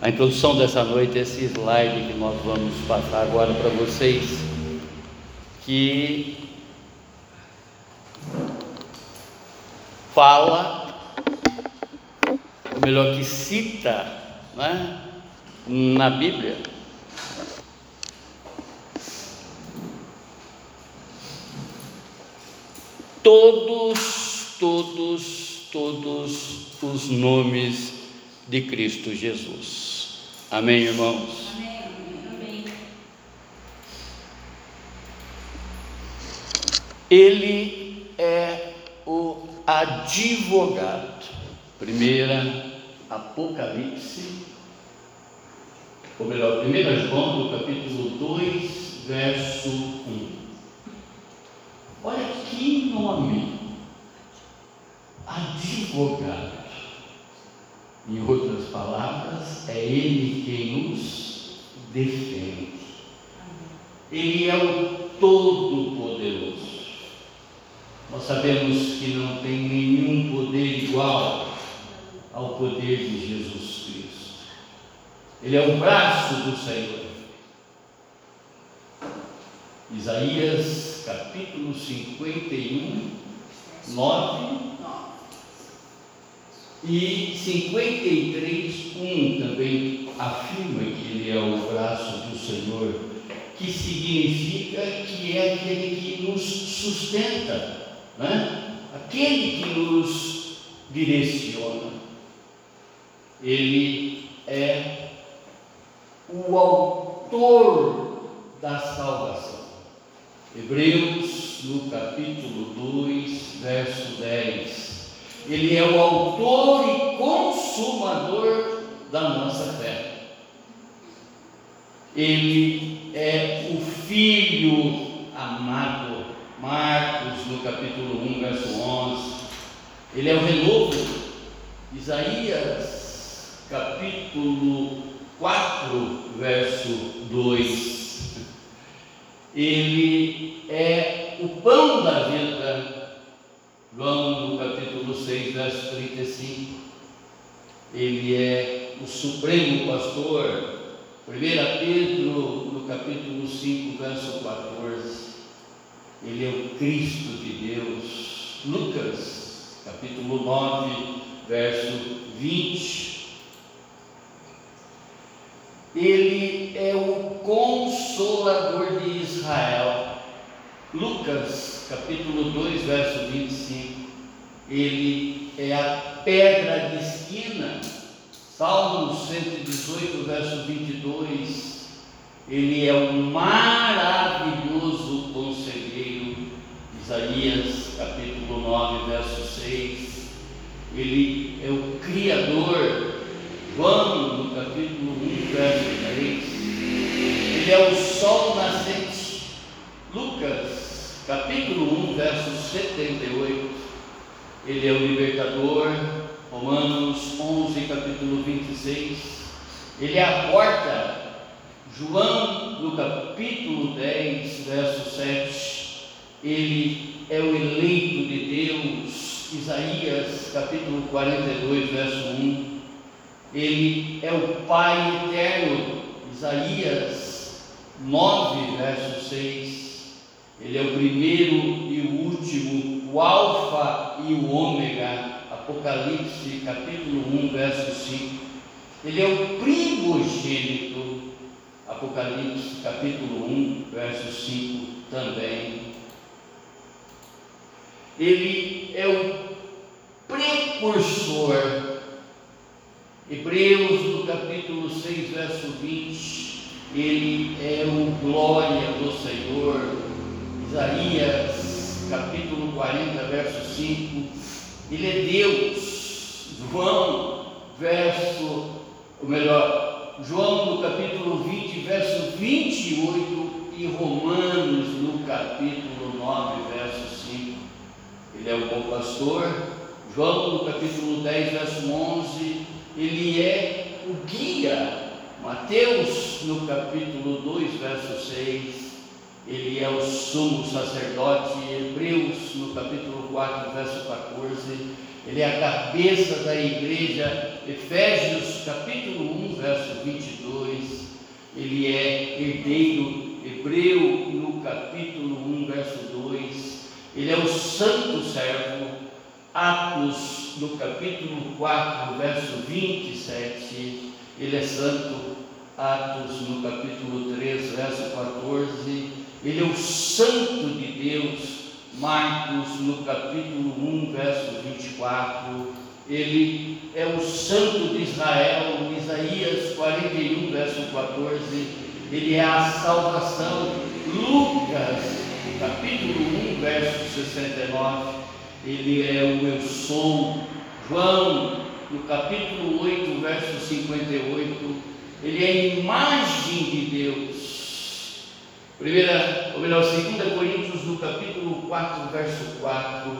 A introdução dessa noite esse slide que nós vamos passar agora para vocês, que fala, ou melhor, que cita né, na Bíblia, todos, todos, todos os nomes de Cristo Jesus. Amém, irmãos? Amém. Ele é o advogado. Primeira Apocalipse, ou melhor, 1 João, no capítulo 2, verso 1. Olha que nome! Advogado. Em outras palavras, é Ele quem nos defende. Ele é o Todo-Poderoso. Nós sabemos que não tem nenhum poder igual ao poder de Jesus Cristo. Ele é o braço do Senhor. Isaías capítulo 51, 9 e 53, 1 também afirma que ele é o braço do Senhor, que significa que é aquele que nos sustenta, né? aquele que nos direciona. Ele é o autor da salvação. Hebreus, no capítulo 2, verso 10 ele é o autor e consumador da nossa fé. Ele é o Filho amado. Marcos, no capítulo 1, verso 11. Ele é o renovo. Isaías, capítulo 4, verso 2. Ele é o pão da vida João, no capítulo 6, verso 35, ele é o supremo pastor. 1 Pedro, no capítulo 5, verso 14, ele é o Cristo de Deus. Lucas, capítulo 9, verso 20, ele é o consolador de Israel. Lucas, capítulo 2, verso 25. Ele é a pedra de esquina. Salmos 118, verso 22. Ele é o maravilhoso conselheiro. Isaías, capítulo 9, verso 6. Ele é o Criador. João, no capítulo 1, verso 3. Ele é o sol nascente. Lucas, capítulo 1, verso 78, ele é o libertador, Romanos 11, capítulo 26, ele é a porta, João, no capítulo 10, verso 7, ele é o eleito de Deus, Isaías, capítulo 42, verso 1, ele é o Pai eterno, Isaías 9, verso 6, ele é o primeiro e o último, o Alfa e o Ômega. Apocalipse capítulo 1, verso 5. Ele é o primogênito. Apocalipse capítulo 1, verso 5 também. Ele é o precursor. Hebreus no capítulo 6, verso 20. Ele é o glória do Senhor Isaías, capítulo 40, verso 5. Ele é Deus. João, verso, ou melhor, João no capítulo 20, verso 28 e Romanos no capítulo 9, verso 5. Ele é o bom pastor. João no capítulo 10, verso 11, ele é o guia. Mateus no capítulo 2, verso 6 ele é o sumo sacerdote, Hebreus, no capítulo 4, verso 14, ele é a cabeça da igreja, Efésios capítulo 1, verso 22, ele é herdeiro, Hebreu no capítulo 1, verso 2, ele é o santo servo, Atos no capítulo 4, verso 27, ele é santo, Atos no capítulo 3, verso 14, ele é o santo de Deus, Marcos, no capítulo 1, verso 24, ele é o santo de Israel, Isaías 41, verso 14, ele é a salvação, Lucas, capítulo 1, verso 69, ele é o eu sou, João, no capítulo 8, verso 58, ele é a imagem de Deus, Primeira, ou melhor, 2 Coríntios, no capítulo 4, verso 4,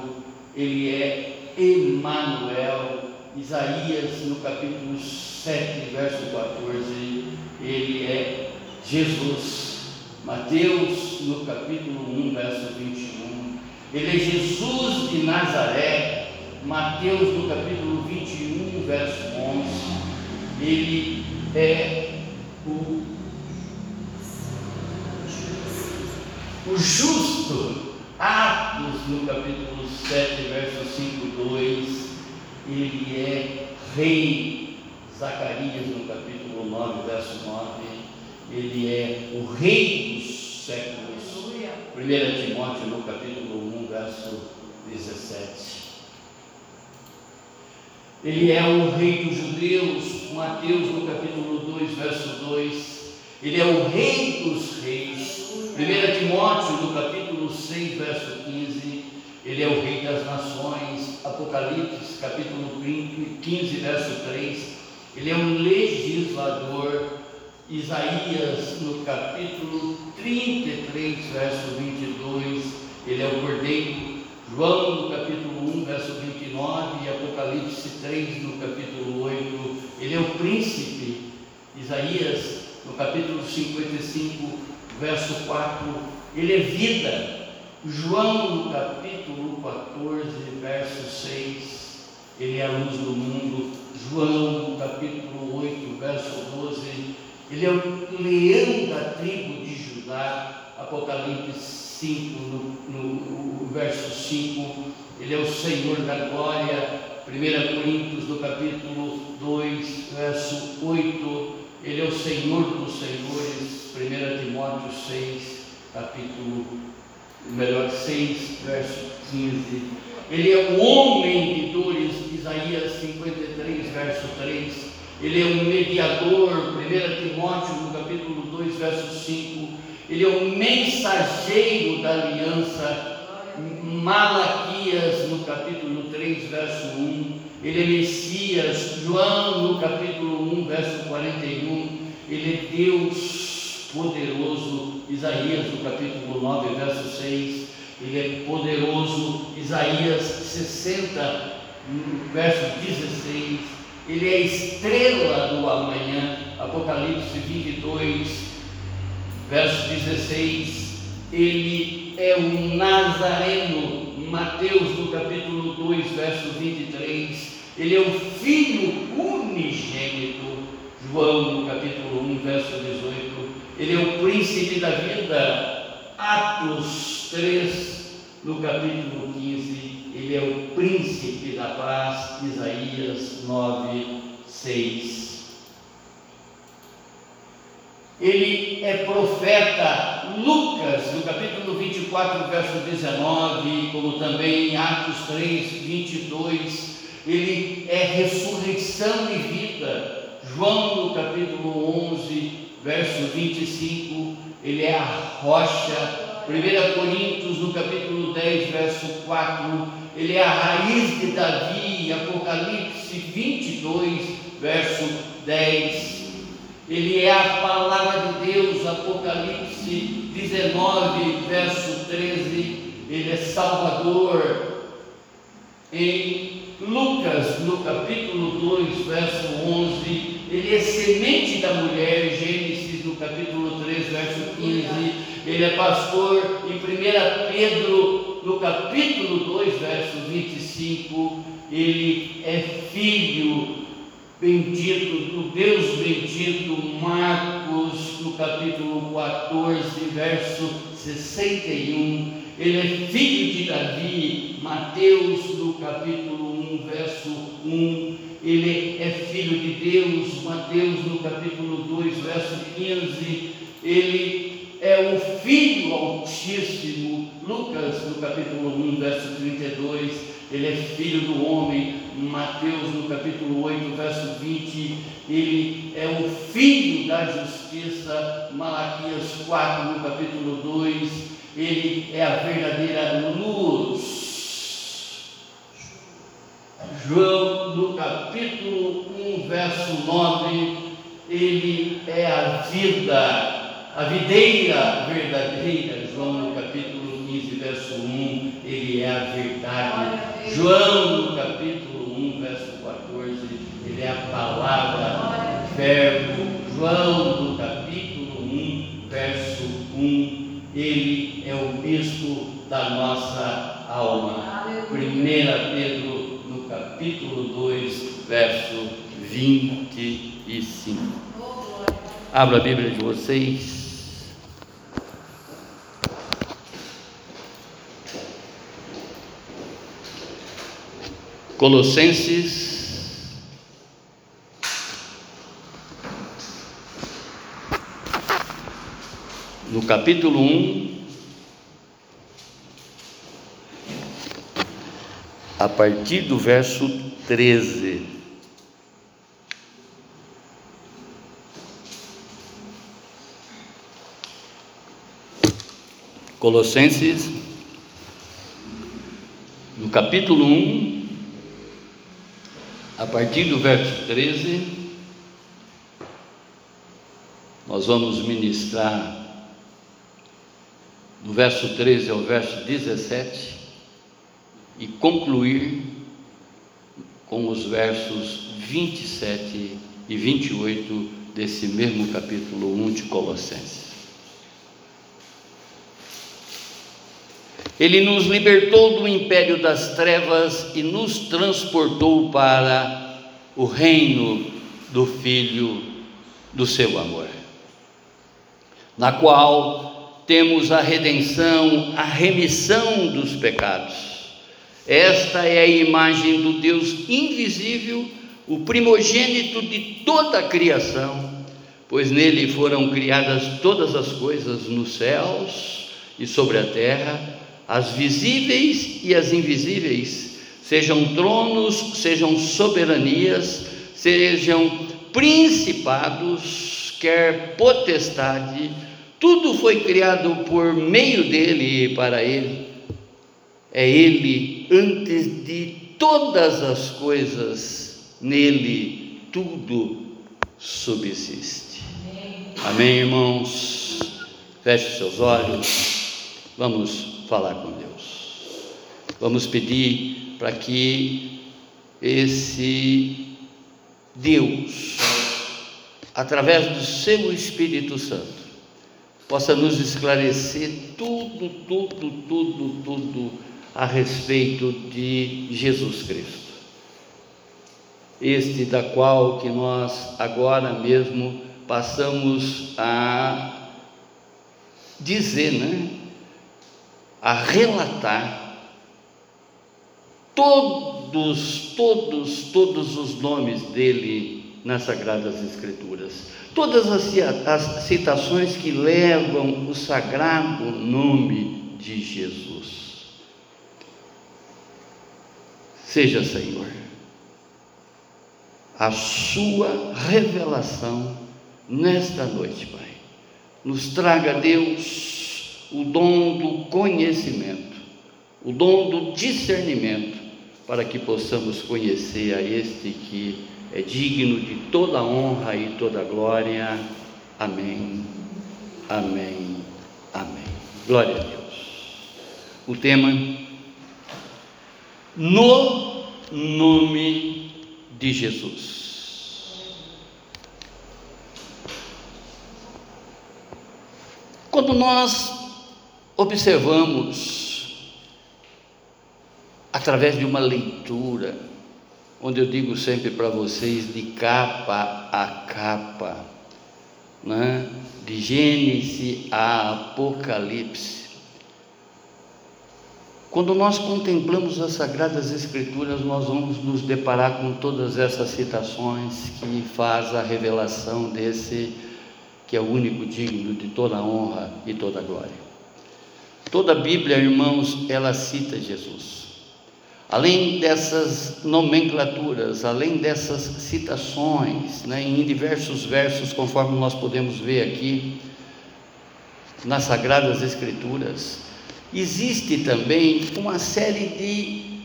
ele é Emanuel. Isaías, no capítulo 7, verso 14, ele é Jesus. Mateus, no capítulo 1, verso 21, ele é Jesus de Nazaré. Mateus, no capítulo 21, verso 11, ele é o o justo, Atos, no capítulo 7, verso 5, 2, ele é rei. Zacarias, no capítulo 9, verso 9, ele é o rei dos séculos. 1 Timóteo, no capítulo 1, verso 17. Ele é o rei dos judeus, Mateus no capítulo 2, verso 2. Ele é o rei dos reis, 1 Timóteo, no capítulo 6, verso 15, ele é o rei das nações. Apocalipse, capítulo 15, verso 3, ele é um legislador. Isaías, no capítulo 33, verso 22, ele é o cordeiro. João, no capítulo 1, verso 29, e Apocalipse 3, no capítulo 8, ele é o príncipe. Isaías, no capítulo 55, verso 4, ele é vida. João, no capítulo 14, verso 6, ele é a luz do mundo. João, no capítulo 8, verso 12, ele é o leão da tribo de Judá. Apocalipse 5, no, no, no verso 5, ele é o Senhor da glória. 1 Coríntios, no capítulo 2, verso 8, ele é o Senhor dos senhores. 1 Timóteo 6, capítulo, melhor, 6, verso 15. Ele é o homem de dores, Isaías 53, verso 3. Ele é o mediador, 1 Timóteo, no capítulo 2, verso 5. Ele é o mensageiro da aliança, Malaquias, no capítulo 3, verso 1. Ele é Messias, João, no capítulo 1, verso 41. Ele é Deus poderoso, Isaías no capítulo 9, verso 6, ele é poderoso, Isaías 60, verso 16, ele é estrela do amanhã, Apocalipse 22, verso 16, ele é um Nazareno, Mateus no capítulo 2, verso 23, ele é o Filho unigênito, João no capítulo 1, verso 18, ele é o príncipe da vida. Atos 3, no capítulo 15, ele é o príncipe da paz. Isaías 9, 6. Ele é profeta Lucas, no capítulo 24, verso 19, como também em Atos 3, 22, ele é ressurreição e vida. João, no capítulo 11, verso 25, ele é a rocha. 1 Coríntios, no capítulo 10, verso 4, ele é a raiz de Davi. Apocalipse 22, verso 10. Ele é a palavra de Deus, Apocalipse 19, verso 13. Ele é Salvador. Em Lucas, no capítulo 2, verso 11, ele é semente da mulher, Gênesis no capítulo 3, verso 15, ele é pastor em 1 Pedro, no capítulo 2, verso 25, ele é filho bendito, do Deus bendito, Marcos, no capítulo 14, verso 61. Ele é filho de Davi, Mateus, no capítulo 1, verso 1. Ele é filho de Deus, Mateus, no capítulo 2, verso 15. Ele é o Filho Altíssimo, Lucas, no capítulo 1, verso 32 ele é filho do homem, Mateus no capítulo 8, verso 20, ele é o filho da justiça, Malaquias 4, no capítulo 2, ele é a verdadeira luz. João, no capítulo 1, verso 9, ele é a vida, a videira verdadeira. João, no capítulo 15, verso 1, ele é a verdade. João, no capítulo 1, verso 14, ele é a palavra, verbo. João, no capítulo 1, verso 1, ele é o bispo da nossa alma. 1 Pedro, no capítulo 2, verso 25. Abra a Bíblia de vocês. Colossenses, no capítulo 1, a partir do verso 13. Colossenses, no capítulo 1, a partir do verso 13, nós vamos ministrar do verso 13 ao verso 17 e concluir com os versos 27 e 28 desse mesmo capítulo 1 de Colossenses. Ele nos libertou do império das trevas e nos transportou para o reino do Filho do seu amor, na qual temos a redenção, a remissão dos pecados. Esta é a imagem do Deus invisível, o primogênito de toda a criação, pois nele foram criadas todas as coisas nos céus e sobre a terra as visíveis e as invisíveis, sejam tronos, sejam soberanias, sejam principados, quer potestade, tudo foi criado por meio dele e para ele. É ele antes de todas as coisas, nele tudo subsiste. Amém, irmãos? Feche seus olhos. Vamos falar com Deus. Vamos pedir para que esse Deus, através do seu Espírito Santo, possa nos esclarecer tudo, tudo, tudo, tudo a respeito de Jesus Cristo. Este da qual que nós agora mesmo passamos a dizer, né? A relatar todos, todos, todos os nomes dele nas Sagradas Escrituras. Todas as, as citações que levam o sagrado nome de Jesus. Seja, Senhor, a sua revelação nesta noite, Pai. Nos traga, Deus, o dom do conhecimento, o dom do discernimento, para que possamos conhecer a este que é digno de toda honra e toda glória. Amém. Amém. Amém. Glória a Deus. O tema no nome de Jesus. Quando nós observamos, através de uma leitura, onde eu digo sempre para vocês de capa a capa, né? de Gênesis a Apocalipse. Quando nós contemplamos as Sagradas Escrituras, nós vamos nos deparar com todas essas citações que faz a revelação desse que é o único digno de toda honra e toda glória. Toda a Bíblia, irmãos, ela cita Jesus. Além dessas nomenclaturas, além dessas citações, né, em diversos versos, conforme nós podemos ver aqui nas Sagradas Escrituras, existe também uma série de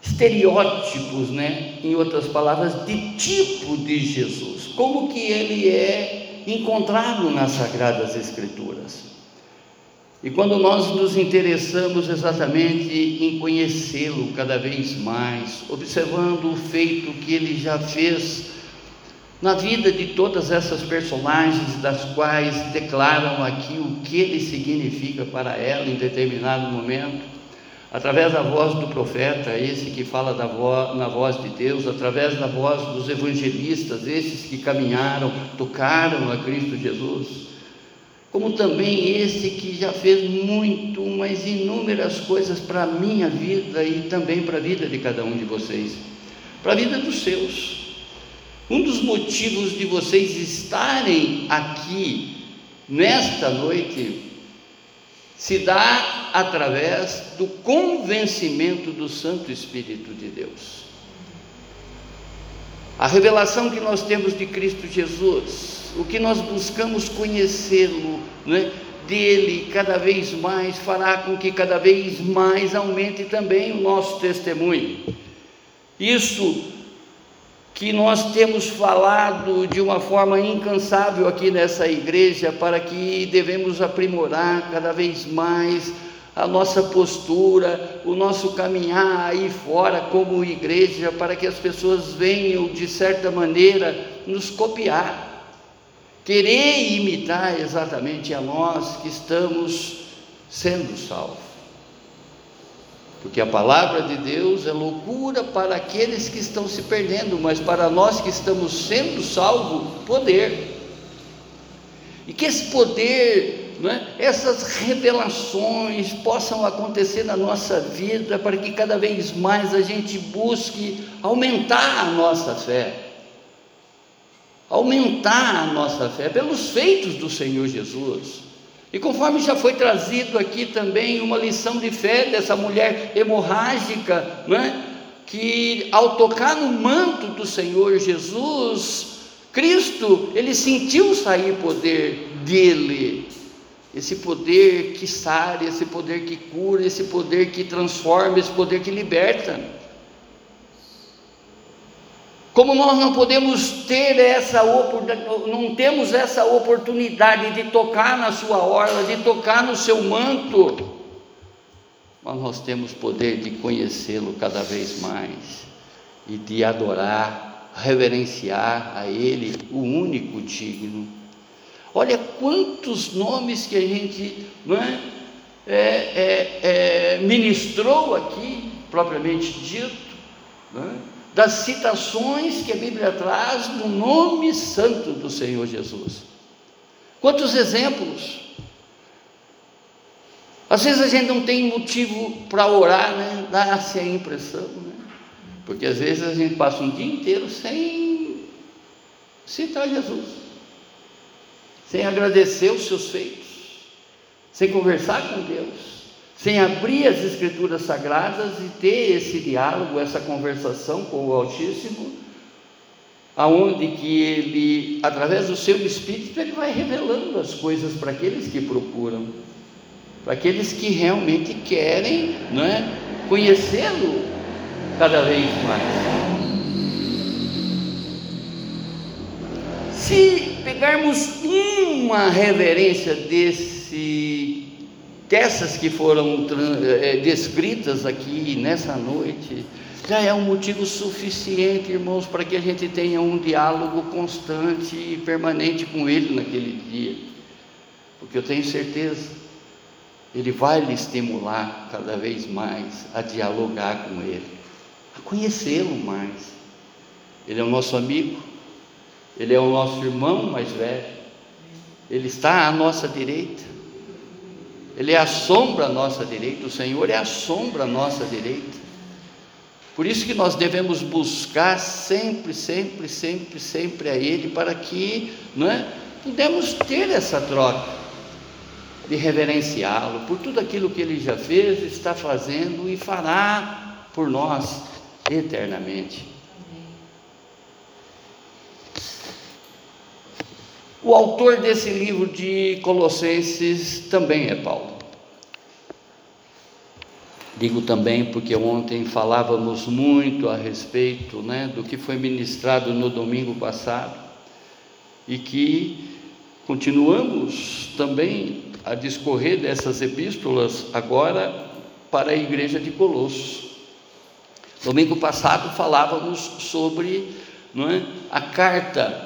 estereótipos, né? em outras palavras, de tipo de Jesus, como que ele é encontrado nas Sagradas Escrituras. E quando nós nos interessamos exatamente em conhecê-lo cada vez mais, observando o feito que ele já fez na vida de todas essas personagens, das quais declaram aqui o que ele significa para ela em determinado momento, através da voz do profeta, esse que fala na voz de Deus, através da voz dos evangelistas, esses que caminharam, tocaram a Cristo Jesus como também esse que já fez muito, mas inúmeras coisas para a minha vida e também para a vida de cada um de vocês, para a vida dos seus. Um dos motivos de vocês estarem aqui nesta noite se dá através do convencimento do Santo Espírito de Deus. A revelação que nós temos de Cristo Jesus, o que nós buscamos conhecê-lo, né, dele cada vez mais, fará com que cada vez mais aumente também o nosso testemunho. Isso que nós temos falado de uma forma incansável aqui nessa igreja, para que devemos aprimorar cada vez mais a nossa postura, o nosso caminhar aí fora como igreja, para que as pessoas venham, de certa maneira, nos copiar querer imitar exatamente a nós que estamos sendo salvos. Porque a palavra de Deus é loucura para aqueles que estão se perdendo, mas para nós que estamos sendo salvos, poder. E que esse poder, é, essas revelações possam acontecer na nossa vida, para que cada vez mais a gente busque aumentar a nossa fé. Aumentar a nossa fé pelos feitos do Senhor Jesus. E conforme já foi trazido aqui também uma lição de fé dessa mulher hemorrágica, né, que ao tocar no manto do Senhor Jesus, Cristo, ele sentiu sair poder dele, esse poder que sara, esse poder que cura, esse poder que transforma, esse poder que liberta. Como nós não podemos ter essa não temos essa oportunidade de tocar na sua orla, de tocar no seu manto, mas nós temos poder de conhecê-lo cada vez mais e de adorar, reverenciar a Ele, o único digno. Olha quantos nomes que a gente é, é, é, é ministrou aqui, propriamente dito, é? das citações que a Bíblia traz no nome santo do Senhor Jesus. Quantos exemplos! Às vezes a gente não tem motivo para orar, né? Dá-se a impressão, né? Porque às vezes a gente passa um dia inteiro sem citar Jesus, sem agradecer os seus feitos, sem conversar com Deus sem abrir as Escrituras Sagradas e ter esse diálogo, essa conversação com o Altíssimo, aonde que ele, através do seu Espírito, ele vai revelando as coisas para aqueles que procuram, para aqueles que realmente querem é, conhecê-lo cada vez mais. Se pegarmos uma reverência desse dessas que foram é, descritas aqui nessa noite, já é um motivo suficiente, irmãos, para que a gente tenha um diálogo constante e permanente com Ele naquele dia, porque eu tenho certeza, Ele vai lhe estimular cada vez mais a dialogar com Ele. a conhecê-lo mais. Ele é o nosso amigo, ele é o nosso irmão mais velho, ele está à nossa direita, ele é a sombra à nossa direita, o Senhor é a sombra à nossa direita. Por isso que nós devemos buscar sempre, sempre, sempre, sempre a Ele, para que não é, pudemos ter essa troca de reverenciá-lo por tudo aquilo que Ele já fez, está fazendo e fará por nós eternamente. O autor desse livro de Colossenses também é Paulo. Digo também porque ontem falávamos muito a respeito né, do que foi ministrado no domingo passado e que continuamos também a discorrer dessas epístolas agora para a igreja de Colossos. Domingo passado falávamos sobre é, a carta,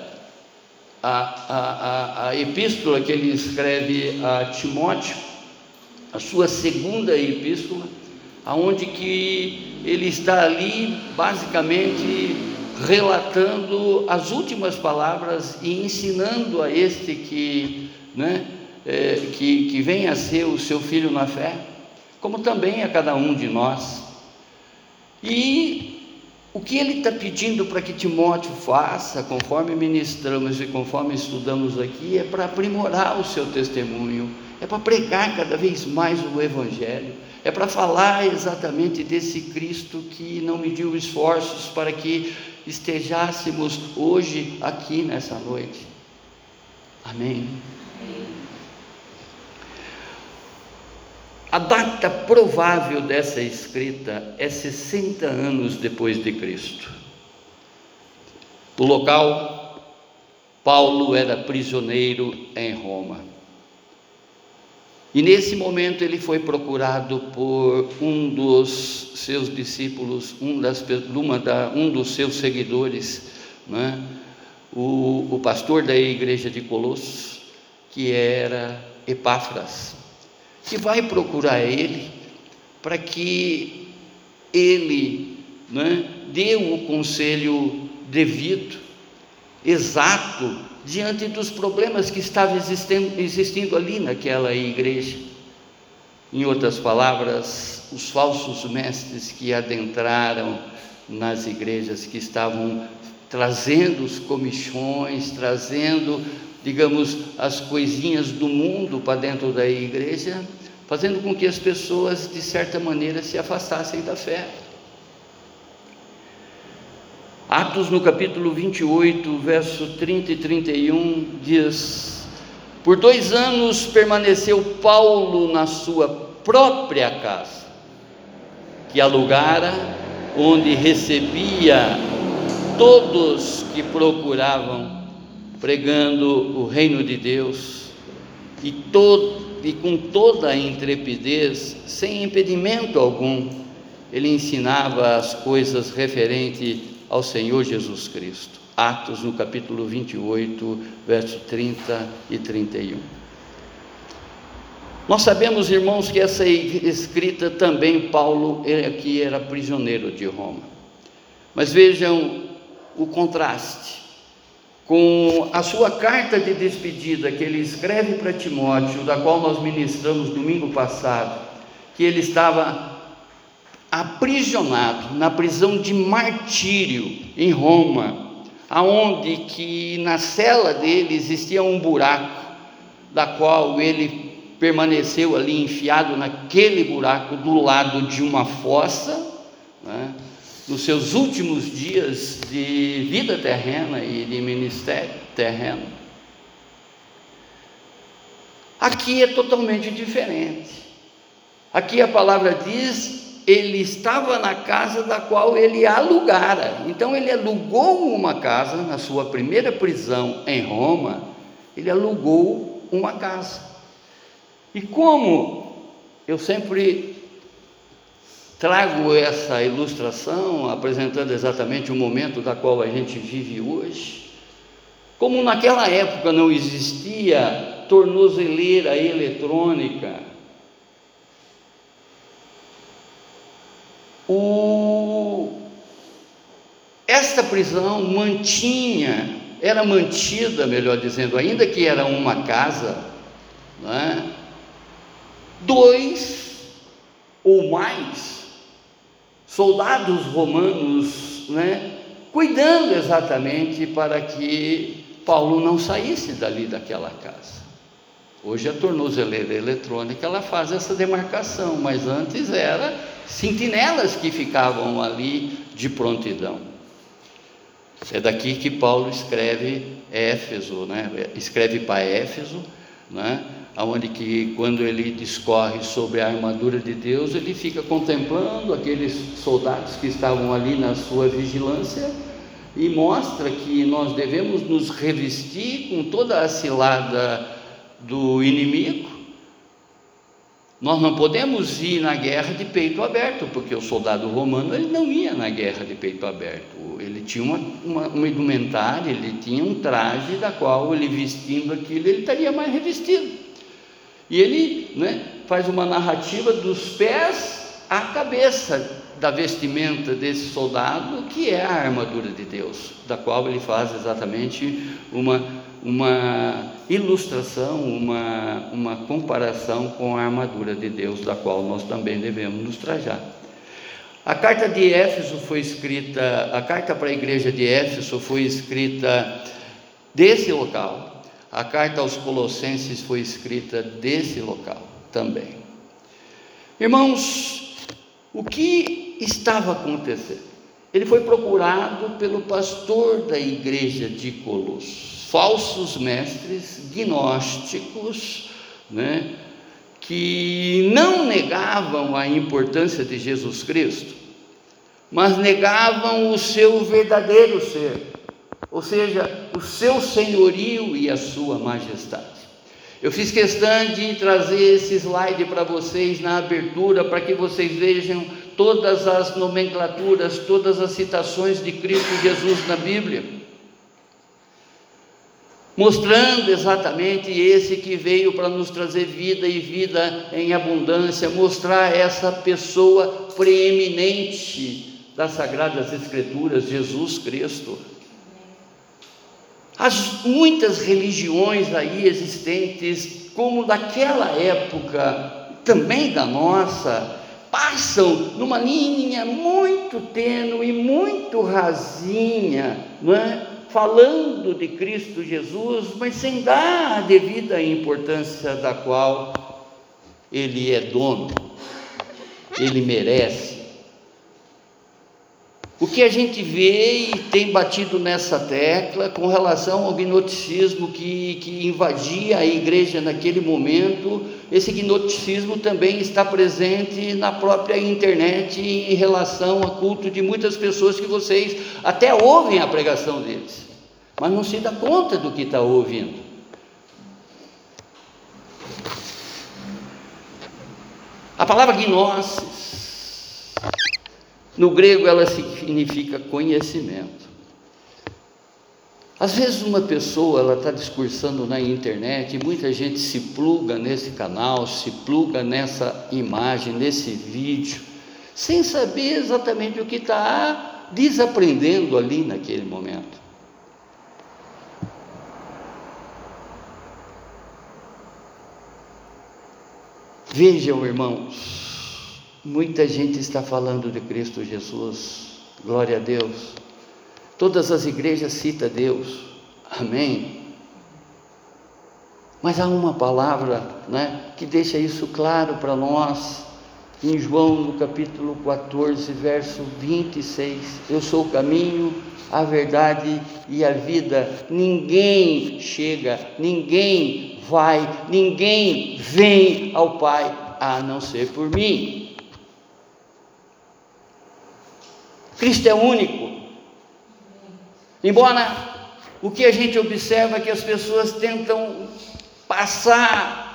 a, a, a, a epístola que ele escreve a Timóteo, a sua segunda epístola aonde que ele está ali basicamente relatando as últimas palavras e ensinando a este que, né, é, que, que vem a ser o seu filho na fé, como também a cada um de nós. E o que ele está pedindo para que Timóteo faça, conforme ministramos e conforme estudamos aqui, é para aprimorar o seu testemunho, é para pregar cada vez mais o Evangelho é para falar exatamente desse Cristo que não mediu esforços para que estejássemos hoje aqui nessa noite. Amém. A data provável dessa escrita é 60 anos depois de Cristo. O local, Paulo era prisioneiro em Roma. E nesse momento ele foi procurado por um dos seus discípulos, um, das, uma da, um dos seus seguidores, né? o, o pastor da igreja de Colossos, que era Epáfras, que vai procurar ele para que ele né, dê o conselho devido, exato diante dos problemas que estavam existindo, existindo ali naquela igreja. Em outras palavras, os falsos mestres que adentraram nas igrejas, que estavam trazendo os comichões, trazendo, digamos, as coisinhas do mundo para dentro da igreja, fazendo com que as pessoas, de certa maneira, se afastassem da fé. Atos no capítulo 28, verso 30 e 31 diz: Por dois anos permaneceu Paulo na sua própria casa, que alugara, onde recebia todos que procuravam, pregando o reino de Deus, e, todo, e com toda a intrepidez, sem impedimento algum, ele ensinava as coisas referentes ao Senhor Jesus Cristo. Atos no capítulo 28, verso 30 e 31. Nós sabemos, irmãos, que essa escrita também Paulo aqui era prisioneiro de Roma. Mas vejam o contraste com a sua carta de despedida que ele escreve para Timóteo, da qual nós ministramos domingo passado, que ele estava aprisionado na prisão de martírio em Roma, aonde que na cela dele existia um buraco, da qual ele permaneceu ali enfiado naquele buraco do lado de uma fossa, né, nos seus últimos dias de vida terrena e de ministério terreno. Aqui é totalmente diferente. Aqui a palavra diz ele estava na casa da qual ele alugara. Então ele alugou uma casa na sua primeira prisão em Roma, ele alugou uma casa. E como eu sempre trago essa ilustração apresentando exatamente o momento da qual a gente vive hoje, como naquela época não existia tornozeleira eletrônica, o, esta prisão mantinha, era mantida, melhor dizendo, ainda que era uma casa, é? dois ou mais soldados romanos, né, cuidando exatamente para que Paulo não saísse dali daquela casa. Hoje a tornozeleira eletrônica ela faz essa demarcação, mas antes era sentinelas que ficavam ali de prontidão. É daqui que Paulo escreve Éfeso, né? escreve para Éfeso, né? Onde que quando ele discorre sobre a armadura de Deus, ele fica contemplando aqueles soldados que estavam ali na sua vigilância e mostra que nós devemos nos revestir com toda a cilada do inimigo. Nós não podemos ir na guerra de peito aberto, porque o soldado romano ele não ia na guerra de peito aberto. Ele tinha uma, uma, ele tinha um traje da qual ele vestindo aquilo, ele estaria mais revestido. E ele né, faz uma narrativa dos pés à cabeça da vestimenta desse soldado, que é a armadura de Deus, da qual ele faz exatamente uma, uma ilustração, uma, uma comparação com a armadura de Deus, da qual nós também devemos nos trajar. A carta de Éfeso foi escrita, a carta para a igreja de Éfeso foi escrita desse local, a carta aos Colossenses foi escrita desse local também. Irmãos, o que estava acontecendo? Ele foi procurado pelo pastor da igreja de Colossos, falsos mestres gnósticos, né, que não negavam a importância de Jesus Cristo, mas negavam o seu verdadeiro ser ou seja, o seu senhorio e a sua majestade. Eu fiz questão de trazer esse slide para vocês na abertura, para que vocês vejam todas as nomenclaturas, todas as citações de Cristo Jesus na Bíblia, mostrando exatamente esse que veio para nos trazer vida e vida em abundância, mostrar essa pessoa preeminente das Sagradas Escrituras, Jesus Cristo. As muitas religiões aí existentes, como daquela época, também da nossa, passam numa linha muito tênue, muito rasinha, não é? falando de Cristo Jesus, mas sem dar a devida importância da qual Ele é dono, Ele merece. O que a gente vê e tem batido nessa tecla com relação ao gnosticismo que, que invadia a igreja naquele momento, esse gnosticismo também está presente na própria internet em relação a culto de muitas pessoas que vocês até ouvem a pregação deles, mas não se dá conta do que está ouvindo. A palavra gnosis no grego, ela significa conhecimento. Às vezes uma pessoa ela está discursando na internet e muita gente se pluga nesse canal, se pluga nessa imagem, nesse vídeo, sem saber exatamente o que está desaprendendo ali naquele momento. Vejam, irmãos, Muita gente está falando de Cristo Jesus, glória a Deus. Todas as igrejas citam Deus, amém. Mas há uma palavra né, que deixa isso claro para nós, em João no capítulo 14, verso 26. Eu sou o caminho, a verdade e a vida. Ninguém chega, ninguém vai, ninguém vem ao Pai a não ser por mim. Cristo é único. Embora o que a gente observa é que as pessoas tentam passar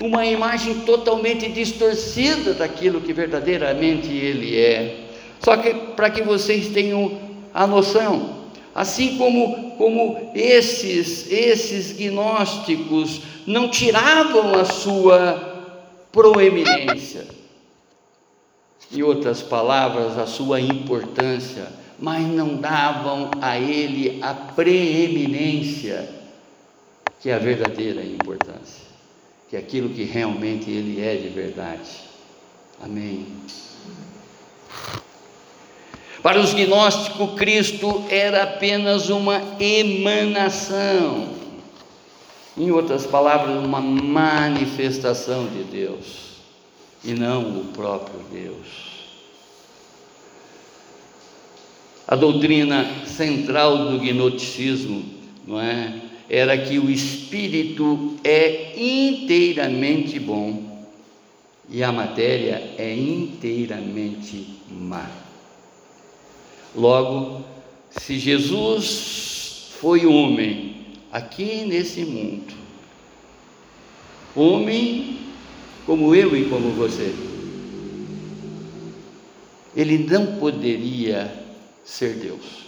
uma imagem totalmente distorcida daquilo que verdadeiramente ele é. Só que para que vocês tenham a noção, assim como como esses esses gnósticos não tiravam a sua proeminência, em outras palavras, a sua importância, mas não davam a ele a preeminência que é a verdadeira importância, que é aquilo que realmente ele é de verdade. Amém. Para os gnósticos, Cristo era apenas uma emanação, em outras palavras, uma manifestação de Deus, e não o próprio Deus. A doutrina central do gnosticismo, não é? Era que o espírito é inteiramente bom e a matéria é inteiramente má. Logo, se Jesus foi homem aqui nesse mundo, homem como eu e como você, ele não poderia ser Deus,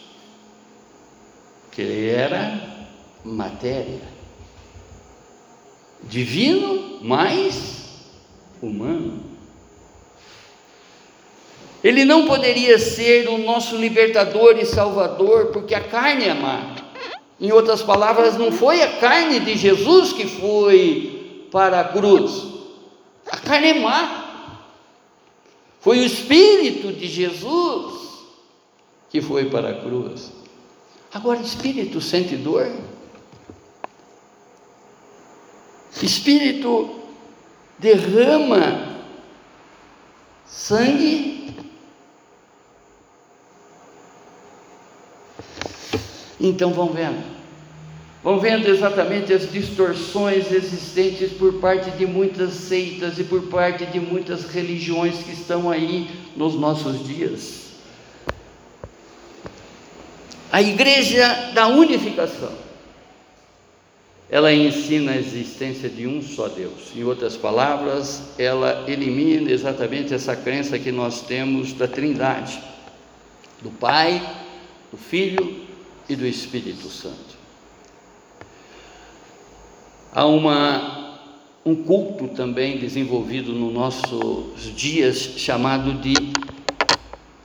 que ele era matéria, divino, mas humano. Ele não poderia ser o nosso libertador e salvador, porque a carne é má. Em outras palavras, não foi a carne de Jesus que foi para a cruz. A carne é má. Foi o Espírito de Jesus que foi para a cruz. Agora, espírito sente dor? Espírito derrama sangue? Então vão vendo. Vão vendo exatamente as distorções existentes por parte de muitas seitas e por parte de muitas religiões que estão aí nos nossos dias a igreja da unificação. Ela ensina a existência de um só Deus. Em outras palavras, ela elimina exatamente essa crença que nós temos da Trindade, do Pai, do Filho e do Espírito Santo. Há uma, um culto também desenvolvido nos nossos dias chamado de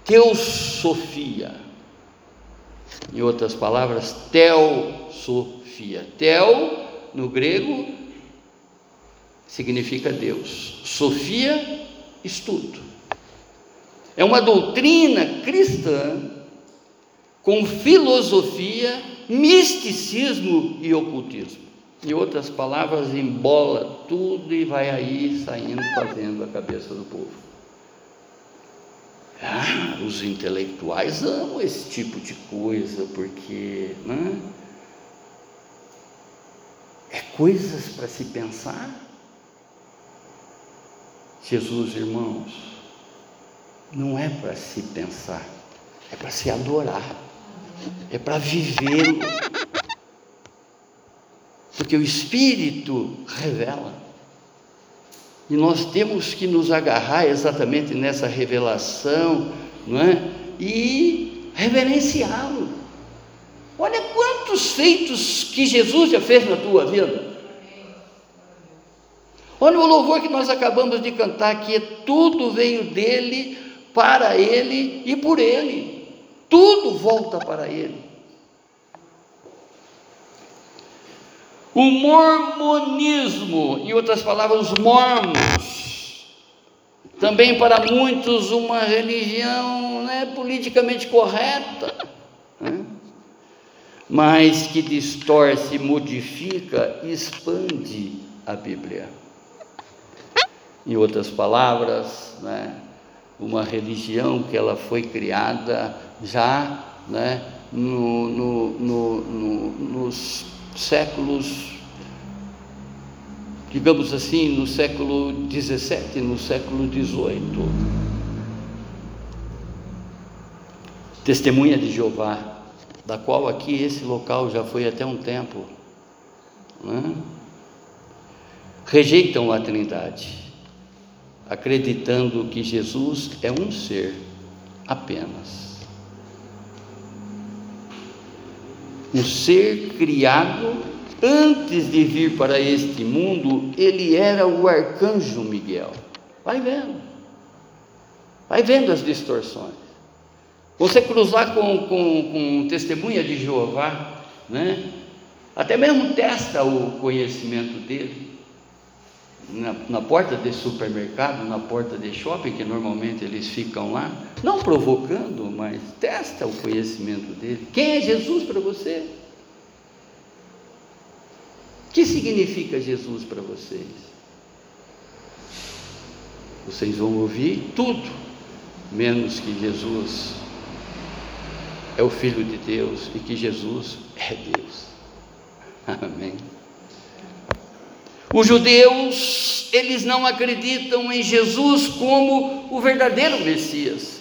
Teosofia em outras palavras, teosofia. Tel, no grego, significa Deus. Sofia, estudo. É uma doutrina cristã com filosofia, misticismo e ocultismo. Em outras palavras, embola tudo e vai aí saindo fazendo a cabeça do povo. Ah, os intelectuais amam esse tipo de coisa, porque né, é coisas para se pensar. Jesus, irmãos, não é para se pensar, é para se adorar, é para vivê-lo. Porque o Espírito revela. E nós temos que nos agarrar exatamente nessa revelação, não é? E reverenciá-lo. Olha quantos feitos que Jesus já fez na tua vida. Olha o louvor que nós acabamos de cantar, que tudo veio dele, para ele e por ele. Tudo volta para ele. O mormonismo, em outras palavras, os mormons, também para muitos uma religião né, politicamente correta, né? mas que distorce, modifica expande a Bíblia. Em outras palavras, né, uma religião que ela foi criada já né, no, no, no, nos séculos, digamos assim, no século XVII, no século XVIII. Testemunha de Jeová, da qual aqui esse local já foi até um tempo, né? rejeitam a Trindade, acreditando que Jesus é um ser apenas. um ser criado antes de vir para este mundo, ele era o arcanjo Miguel. Vai vendo. Vai vendo as distorções. Você cruzar com, com, com testemunha de Jeová, né? até mesmo testa o conhecimento dele. Na, na, porta de supermercado, na porta de shopping, que normalmente eles ficam lá, não provocando, mas testa o conhecimento dele. Quem é Jesus para você? Que significa Jesus para vocês? Vocês vão ouvir tudo, menos que Jesus é o Filho de Deus e que Jesus é Deus. Amém. Os judeus, eles não acreditam em Jesus como o verdadeiro Messias.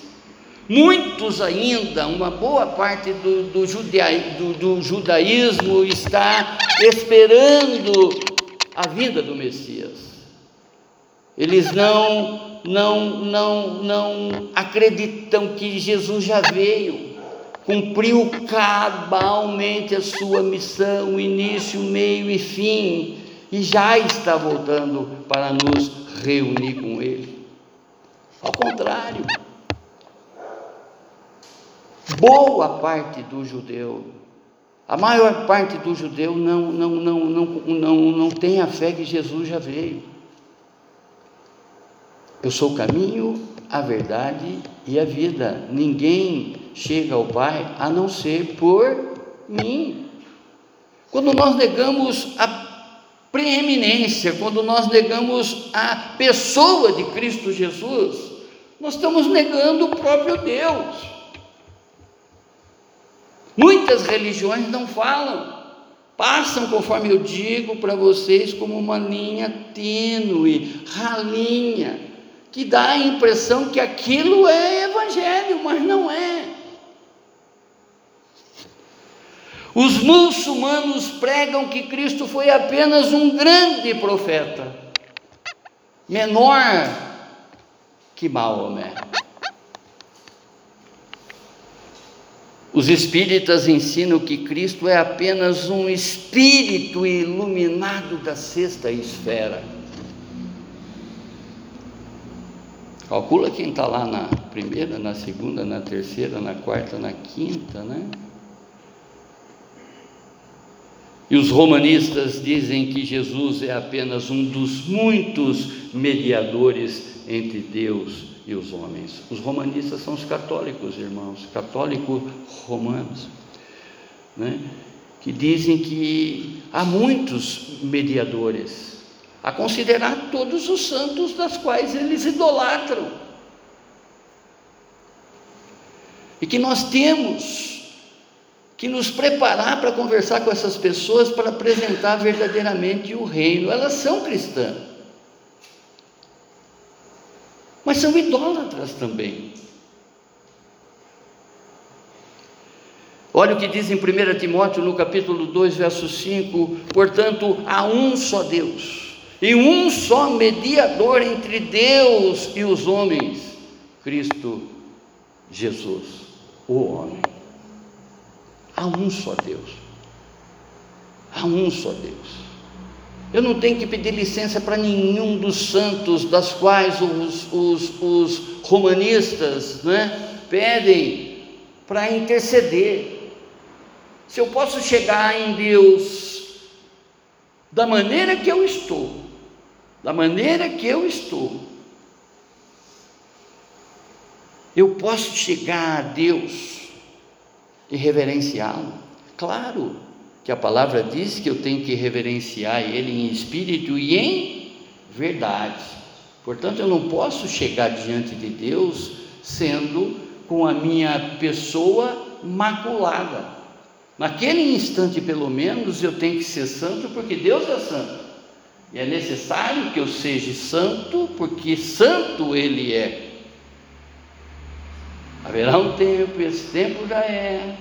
Muitos ainda, uma boa parte do, do, do, do judaísmo está esperando a vinda do Messias. Eles não, não, não, não acreditam que Jesus já veio cumpriu cabalmente a sua missão, início, meio e fim, e já está voltando para nos reunir com Ele. Ao contrário, boa parte do judeu, a maior parte do judeu não, não, não, não, não, não tem a fé que Jesus já veio. Eu sou o caminho, a verdade e a vida. Ninguém chega ao Pai a não ser por mim. Quando nós negamos a preeminência, quando nós negamos a pessoa de Cristo Jesus, nós estamos negando o próprio Deus. Muitas religiões não falam, passam, conforme eu digo para vocês, como uma linha tênue, ralinha, que dá a impressão que aquilo é evangelho, mas não é. Os muçulmanos pregam que Cristo foi apenas um grande profeta, menor que Maomé. Os espíritas ensinam que Cristo é apenas um espírito iluminado da sexta esfera. Calcula quem está lá na primeira, na segunda, na terceira, na quarta, na quinta, né? E os romanistas dizem que Jesus é apenas um dos muitos mediadores entre Deus e os homens. Os romanistas são os católicos, irmãos, católicos romanos, né? que dizem que há muitos mediadores, a considerar todos os santos das quais eles idolatram. E que nós temos que nos preparar para conversar com essas pessoas para apresentar verdadeiramente o reino. Elas são cristãs, mas são idólatras também. Olha o que diz em 1 Timóteo, no capítulo 2, verso 5: Portanto, há um só Deus, e um só mediador entre Deus e os homens, Cristo Jesus, o homem. Há um só Deus. Há um só Deus. Eu não tenho que pedir licença para nenhum dos santos, das quais os, os, os romanistas né, pedem para interceder. Se eu posso chegar em Deus da maneira que eu estou, da maneira que eu estou, eu posso chegar a Deus e reverenciá-lo. Claro que a palavra diz que eu tenho que reverenciar Ele em espírito e em verdade. Portanto, eu não posso chegar diante de Deus sendo com a minha pessoa maculada. Naquele instante, pelo menos, eu tenho que ser santo, porque Deus é santo. E é necessário que eu seja santo, porque santo Ele é. Haverá um tempo, esse tempo já é,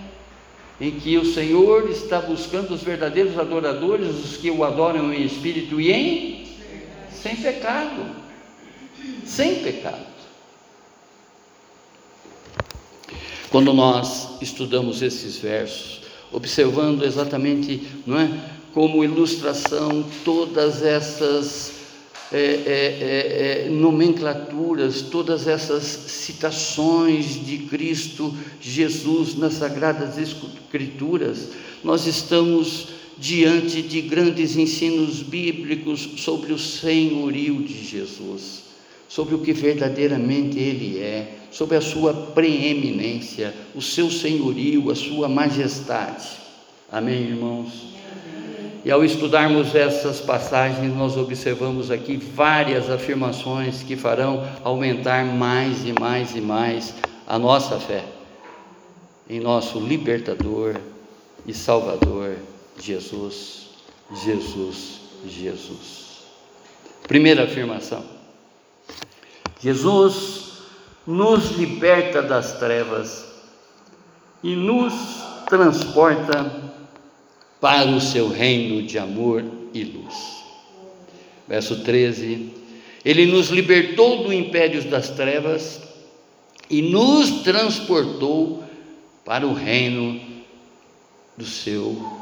em que o Senhor está buscando os verdadeiros adoradores, os que o adoram em espírito e em sem pecado. Sem pecado. Quando nós estudamos esses versos, observando exatamente, não é, como ilustração todas essas é, é, é, nomenclaturas, todas essas citações de Cristo Jesus nas Sagradas Escrituras, nós estamos diante de grandes ensinos bíblicos sobre o senhorio de Jesus, sobre o que verdadeiramente Ele é, sobre a sua preeminência, o seu senhorio, a sua majestade. Amém, irmãos? E ao estudarmos essas passagens, nós observamos aqui várias afirmações que farão aumentar mais e mais e mais a nossa fé em nosso libertador e salvador Jesus, Jesus, Jesus. Primeira afirmação: Jesus nos liberta das trevas e nos transporta para o seu reino de amor e luz. Verso 13: Ele nos libertou do império das trevas e nos transportou para o reino do seu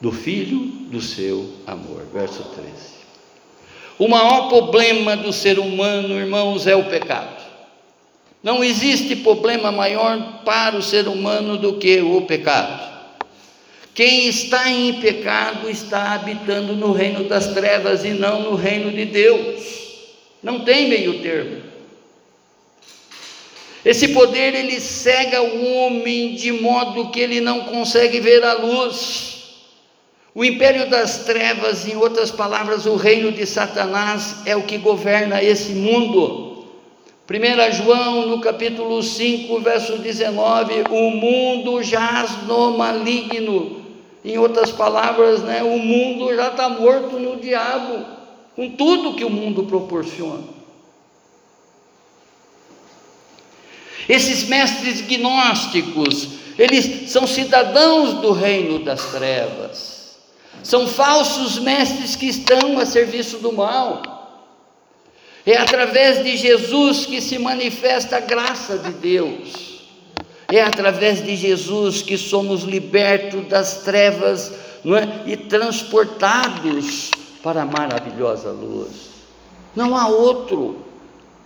do filho do seu amor. Verso 13. O maior problema do ser humano, irmãos, é o pecado. Não existe problema maior para o ser humano do que o pecado. Quem está em pecado está habitando no reino das trevas e não no reino de Deus. Não tem meio termo. Esse poder ele cega o homem de modo que ele não consegue ver a luz. O império das trevas, em outras palavras, o reino de Satanás é o que governa esse mundo. 1 João, no capítulo 5, verso 19: O mundo jaz no maligno. Em outras palavras, né, o mundo já está morto no diabo, com tudo que o mundo proporciona. Esses mestres gnósticos, eles são cidadãos do reino das trevas, são falsos mestres que estão a serviço do mal. É através de Jesus que se manifesta a graça de Deus. É através de Jesus que somos libertos das trevas não é? e transportados para a maravilhosa luz. Não há outro,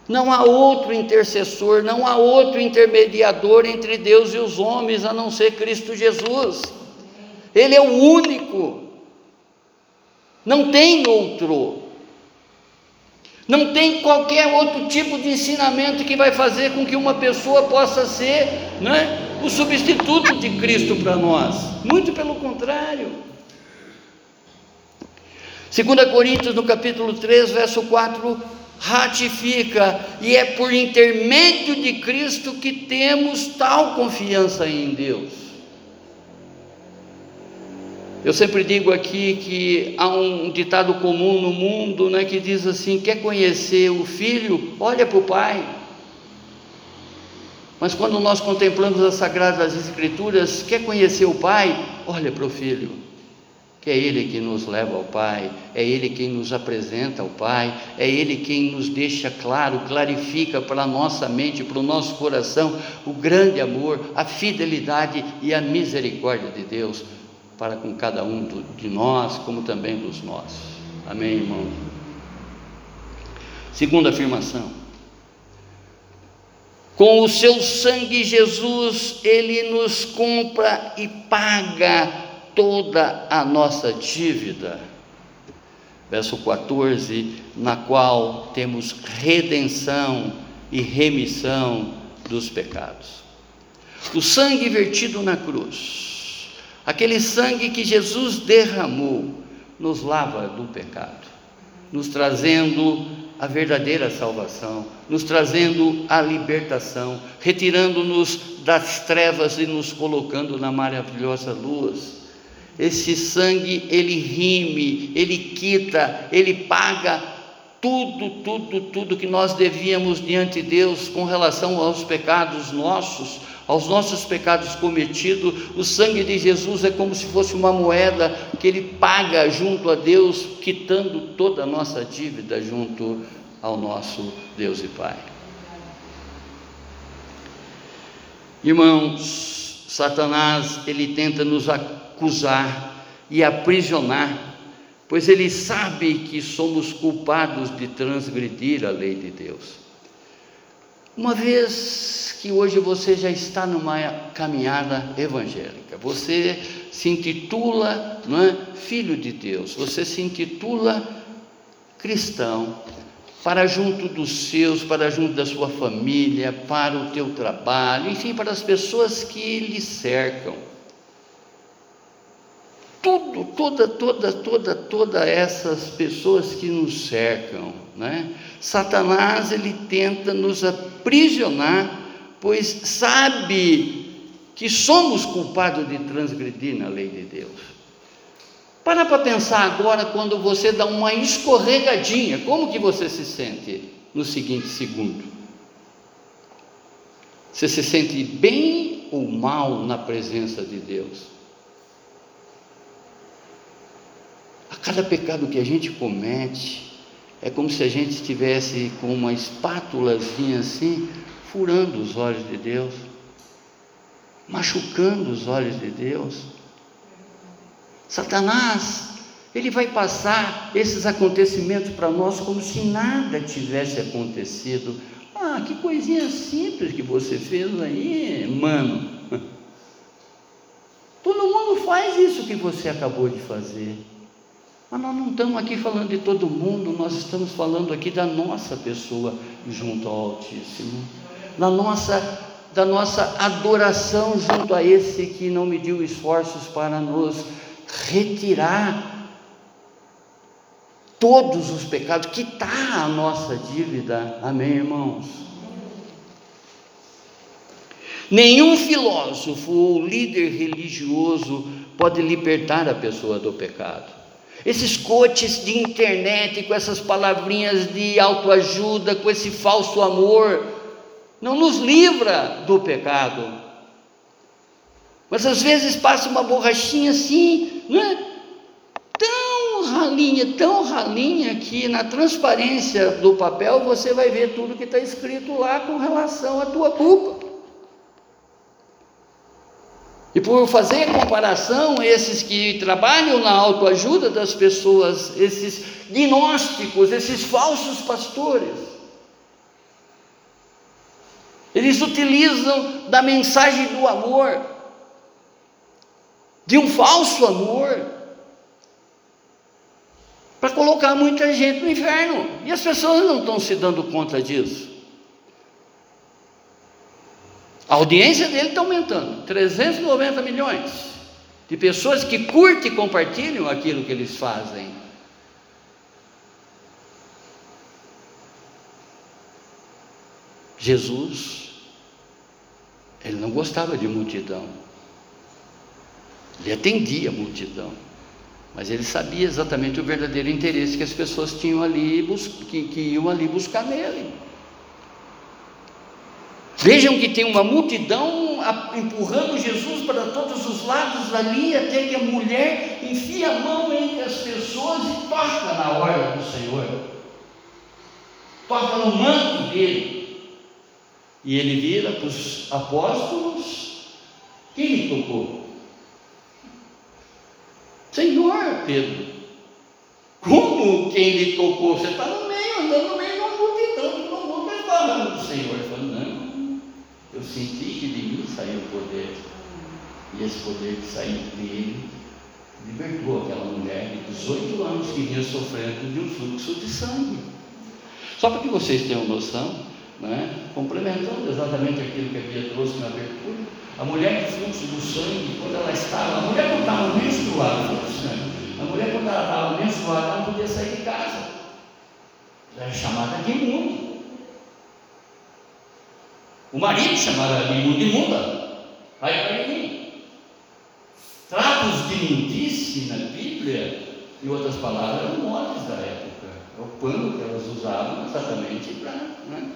não há outro intercessor, não há outro intermediador entre Deus e os homens a não ser Cristo Jesus. Ele é o único, não tem outro. Não tem qualquer outro tipo de ensinamento que vai fazer com que uma pessoa possa ser né, o substituto de Cristo para nós. Muito pelo contrário. 2 Coríntios, no capítulo 3, verso 4, ratifica, e é por intermédio de Cristo que temos tal confiança em Deus. Eu sempre digo aqui que há um ditado comum no mundo né, que diz assim: quer conhecer o filho? Olha para o pai. Mas quando nós contemplamos as Sagradas Escrituras, quer conhecer o pai? Olha para o filho. Que é ele que nos leva ao Pai, é ele quem nos apresenta ao Pai, é ele quem nos deixa claro, clarifica para a nossa mente, para o nosso coração, o grande amor, a fidelidade e a misericórdia de Deus para com cada um de nós, como também dos nossos. Amém, irmão? Segunda afirmação. Com o seu sangue, Jesus, ele nos compra e paga toda a nossa dívida. Verso 14, na qual temos redenção e remissão dos pecados. O sangue vertido na cruz Aquele sangue que Jesus derramou nos lava do pecado, nos trazendo a verdadeira salvação, nos trazendo a libertação, retirando-nos das trevas e nos colocando na maravilhosa luz. Esse sangue, ele rime, ele quita, ele paga tudo, tudo, tudo que nós devíamos diante de Deus com relação aos pecados nossos, aos nossos pecados cometidos, o sangue de Jesus é como se fosse uma moeda que ele paga junto a Deus, quitando toda a nossa dívida junto ao nosso Deus e Pai. Irmãos, Satanás, ele tenta nos acusar e aprisionar pois ele sabe que somos culpados de transgredir a lei de Deus. Uma vez que hoje você já está numa caminhada evangélica, você se intitula não é, filho de Deus, você se intitula cristão, para junto dos seus, para junto da sua família, para o teu trabalho, enfim, para as pessoas que lhe cercam. Tudo, toda, toda, toda, toda essas pessoas que nos cercam, né? Satanás ele tenta nos aprisionar, pois sabe que somos culpados de transgredir na lei de Deus. Para para pensar agora quando você dá uma escorregadinha, como que você se sente no seguinte segundo? Você se sente bem ou mal na presença de Deus? A cada pecado que a gente comete, é como se a gente estivesse com uma espátulazinha assim, furando os olhos de Deus, machucando os olhos de Deus. Satanás, ele vai passar esses acontecimentos para nós como se nada tivesse acontecido. Ah, que coisinha simples que você fez aí, mano. Todo mundo faz isso que você acabou de fazer. Mas nós não estamos aqui falando de todo mundo, nós estamos falando aqui da nossa pessoa junto ao Altíssimo, da nossa, da nossa adoração junto a esse que não mediu esforços para nos retirar todos os pecados, quitar a nossa dívida. Amém, irmãos? Nenhum filósofo ou líder religioso pode libertar a pessoa do pecado. Esses coaches de internet com essas palavrinhas de autoajuda, com esse falso amor, não nos livra do pecado. Mas às vezes passa uma borrachinha assim, né? tão ralinha, tão ralinha, que na transparência do papel você vai ver tudo que está escrito lá com relação à tua culpa. E por fazer comparação, esses que trabalham na autoajuda das pessoas, esses gnósticos, esses falsos pastores, eles utilizam da mensagem do amor de um falso amor para colocar muita gente no inferno. E as pessoas não estão se dando conta disso. A audiência dele está aumentando 390 milhões de pessoas que curtem e compartilham aquilo que eles fazem. Jesus, ele não gostava de multidão. Ele atendia a multidão, mas ele sabia exatamente o verdadeiro interesse que as pessoas tinham ali, que, que iam ali buscar nele. Vejam que tem uma multidão empurrando Jesus para todos os lados ali, até que a mulher enfia a mão entre as pessoas e toca na hora do Senhor, toca no manto dele. E ele vira para os apóstolos: quem me tocou? Senhor, Pedro, como quem lhe tocou? Você está no meio, andando no meio de uma multidão, todo mundo falando do Senhor. Ele falou, não, eu senti que de mim saiu o poder. E esse poder que saiu dele libertou aquela mulher de 18 anos que vinha sofrendo de um fluxo de sangue. Só para que vocês tenham noção, né, complementando exatamente aquilo que a Bia trouxe na abertura, a mulher de fluxo do sangue, quando ela estava, a mulher não estava menstruada, a mulher quando ela estava menstruada, ela não podia sair de casa. Ela era chamada de imundo. O marido chamava de imundo, imunda. Vai para mim. Tratos de imundice na Bíblia, em outras palavras, eram modas da época. É o pano que elas usavam exatamente para né,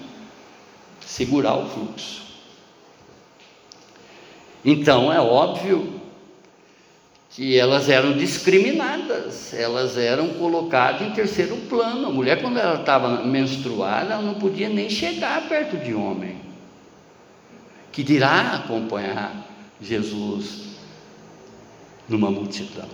segurar o fluxo. Então é óbvio que elas eram discriminadas, elas eram colocadas em terceiro plano. A mulher, quando ela estava menstruada, ela não podia nem chegar perto de homem, que dirá acompanhar Jesus numa multidão.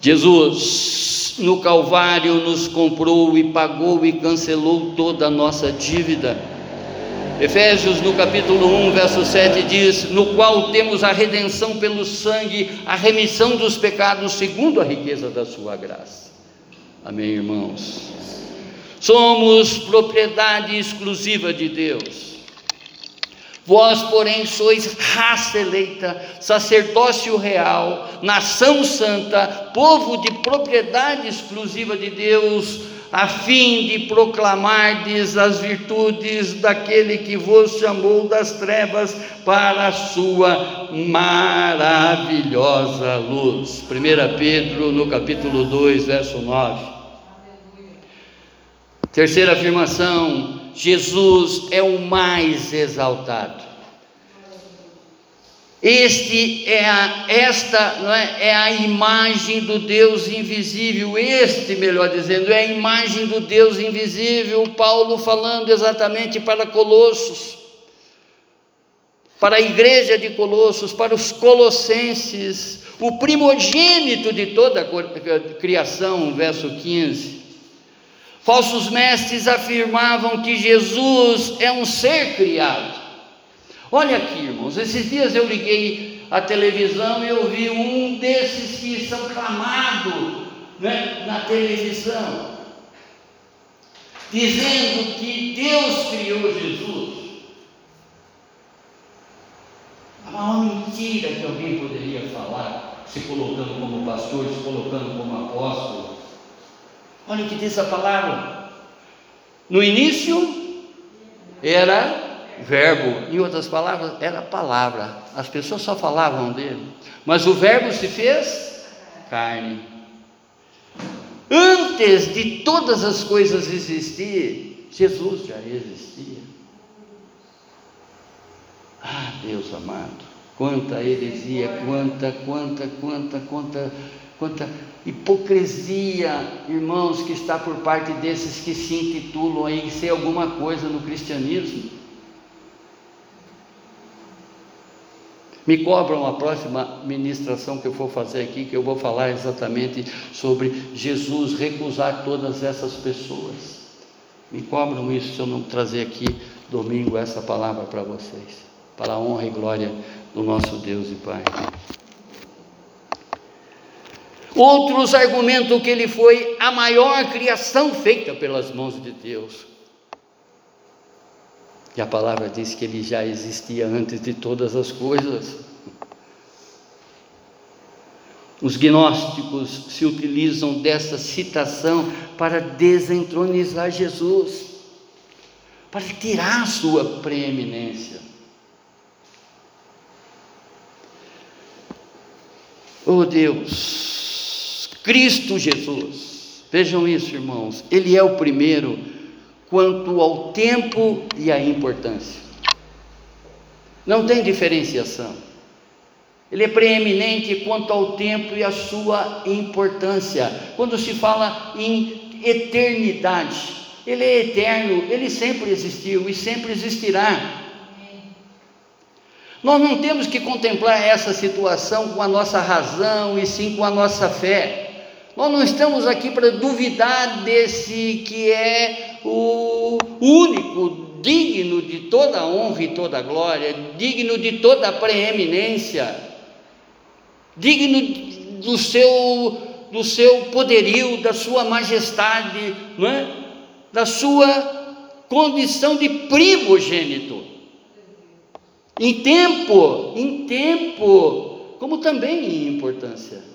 Jesus no Calvário nos comprou e pagou e cancelou toda a nossa dívida. Efésios no capítulo 1, verso 7 diz: No qual temos a redenção pelo sangue, a remissão dos pecados, segundo a riqueza da Sua graça. Amém, irmãos? Somos propriedade exclusiva de Deus. Vós, porém, sois raça eleita, sacerdócio real, nação santa, povo de propriedade exclusiva de Deus, a fim de proclamardes as virtudes daquele que vos chamou das trevas para a sua maravilhosa luz. 1 Pedro, no capítulo 2, verso 9. Terceira afirmação: Jesus é o mais exaltado. Este é a, esta não é, é a imagem do Deus invisível, este, melhor dizendo, é a imagem do Deus invisível, Paulo falando exatamente para Colossos, para a igreja de Colossos, para os colossenses, o primogênito de toda a criação, verso 15. Falsos mestres afirmavam que Jesus é um ser criado. Olha aqui, irmãos, esses dias eu liguei a televisão e eu vi um desses que são clamados né, na televisão, dizendo que Deus criou Jesus. É uma mentira que alguém poderia falar, se colocando como pastor, se colocando como apóstolo. Olha o que diz a palavra. No início era verbo, em outras palavras, era palavra. As pessoas só falavam dele, mas o verbo se fez carne. Antes de todas as coisas existir, Jesus já existia. Ah, Deus amado, quanta heresia, quanta, quanta, quanta, quanta quanta hipocrisia, irmãos, que está por parte desses que se intitulam aí ser alguma coisa no cristianismo. Me cobram a próxima ministração que eu for fazer aqui, que eu vou falar exatamente sobre Jesus recusar todas essas pessoas. Me cobram isso se eu não trazer aqui domingo essa palavra para vocês, para a honra e glória do nosso Deus e Pai. Outros argumentam que ele foi a maior criação feita pelas mãos de Deus. E a palavra diz que ele já existia antes de todas as coisas. Os gnósticos se utilizam dessa citação para desentronizar Jesus, para tirar sua preeminência. Oh Deus, Cristo Jesus, vejam isso, irmãos, Ele é o primeiro quanto ao tempo e à importância. Não tem diferenciação. Ele é preeminente quanto ao tempo e à sua importância. Quando se fala em eternidade, ele é eterno, ele sempre existiu e sempre existirá. Nós não temos que contemplar essa situação com a nossa razão e sim com a nossa fé. Nós não estamos aqui para duvidar desse que é o único, digno de toda honra e toda glória, digno de toda preeminência, digno do seu, do seu poderio, da sua majestade, não é? da sua condição de primogênito. Em tempo, em tempo, como também em importância.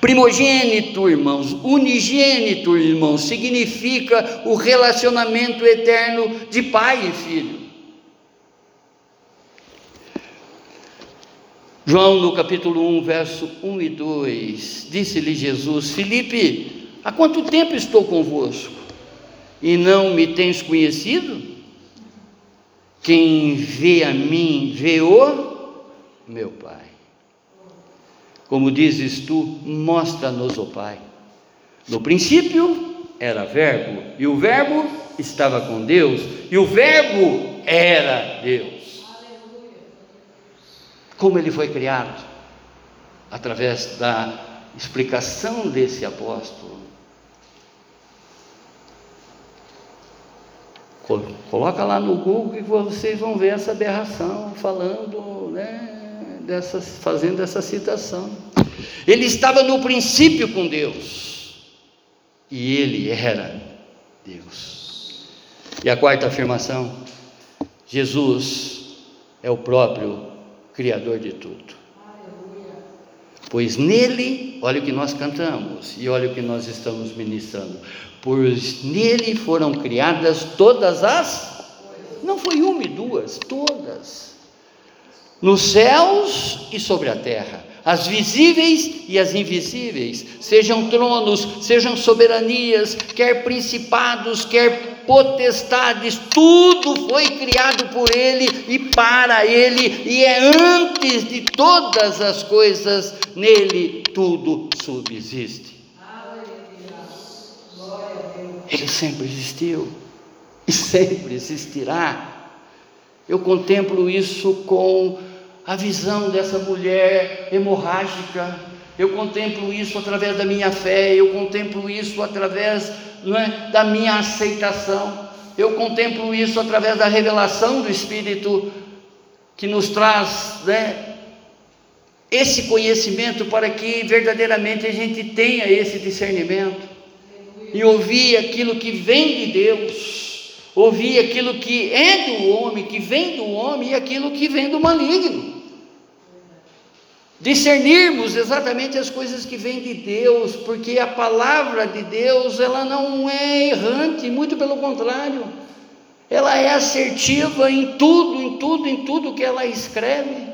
Primogênito, irmãos, unigênito, irmãos, significa o relacionamento eterno de pai e filho. João, no capítulo 1, verso 1 e 2, disse-lhe Jesus: Filipe, há quanto tempo estou convosco e não me tens conhecido? Quem vê a mim, vê o meu Pai. Como dizes tu, mostra-nos o Pai. No princípio era Verbo, e o Verbo estava com Deus, e o Verbo era Deus. Como ele foi criado? através da explicação desse apóstolo. Coloca lá no Google que vocês vão ver essa aberração falando, né, dessa, fazendo essa citação. Ele estava no princípio com Deus e ele era Deus. E a quarta afirmação: Jesus é o próprio Criador de tudo. Pois nele, olha o que nós cantamos e olha o que nós estamos ministrando. Pois nele foram criadas todas as. Não foi uma e duas, todas. Nos céus e sobre a terra as visíveis e as invisíveis, sejam tronos, sejam soberanias, quer principados, quer potestades, tudo foi criado por Ele e para Ele, e é antes de todas as coisas, nele tudo subsiste. Ele sempre existiu e sempre existirá. Eu contemplo isso com a visão dessa mulher hemorrágica. Eu contemplo isso através da minha fé, eu contemplo isso através é, da minha aceitação, eu contemplo isso através da revelação do Espírito que nos traz né, esse conhecimento para que verdadeiramente a gente tenha esse discernimento e ouvir aquilo que vem de Deus, ouvir aquilo que é do homem, que vem do homem e aquilo que vem do maligno discernirmos exatamente as coisas que vêm de Deus, porque a palavra de Deus, ela não é errante, muito pelo contrário. Ela é assertiva em tudo, em tudo, em tudo que ela escreve.